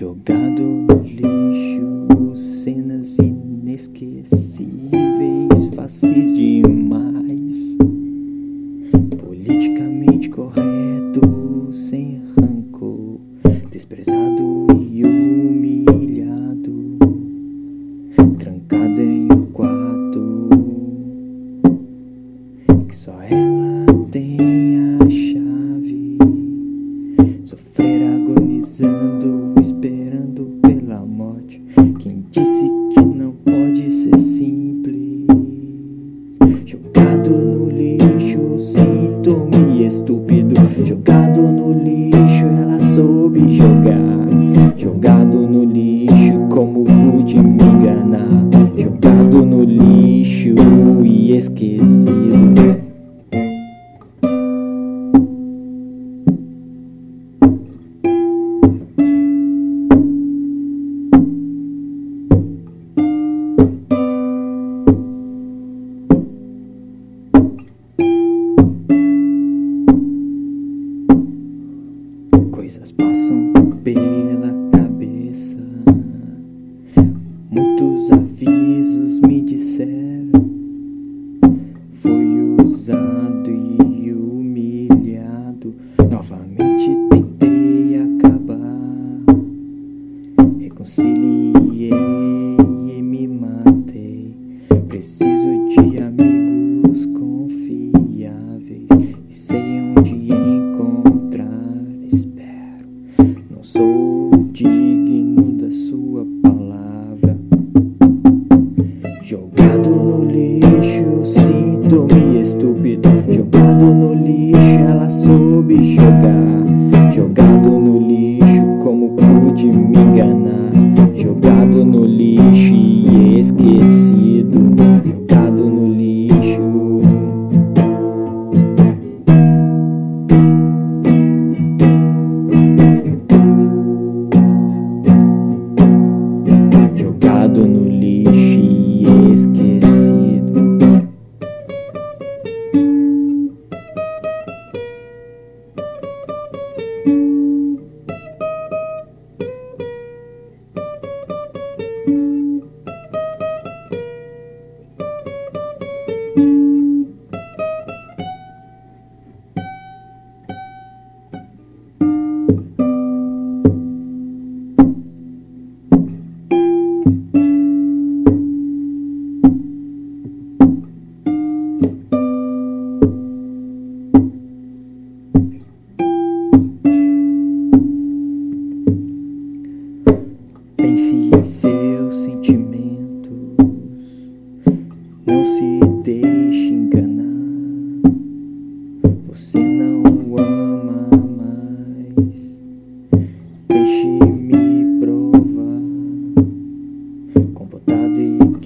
Jogado no lixo, cenas inesquecíveis, faces demais. Politicamente correto, sem rancor, desprezado e humilhado, trancado em um quarto que só ela estúpido. Jogado no lixo, ela soube jogar. Jogado no lixo, como pude me Coisas passam pela cabeça. Muitos avisos me disseram. Fui usado e humilhado. Novamente tentei acabar. Reconciliei no lixo, ela soube jogar. Jogado no lixo, como pude me enganar. Jogado no lixo e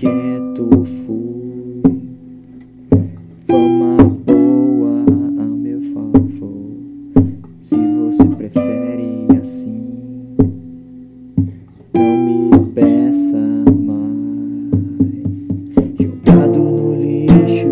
quieto fui. Fama boa a meu favor. Se você prefere assim. Não me peça mais. Jogado no lixo,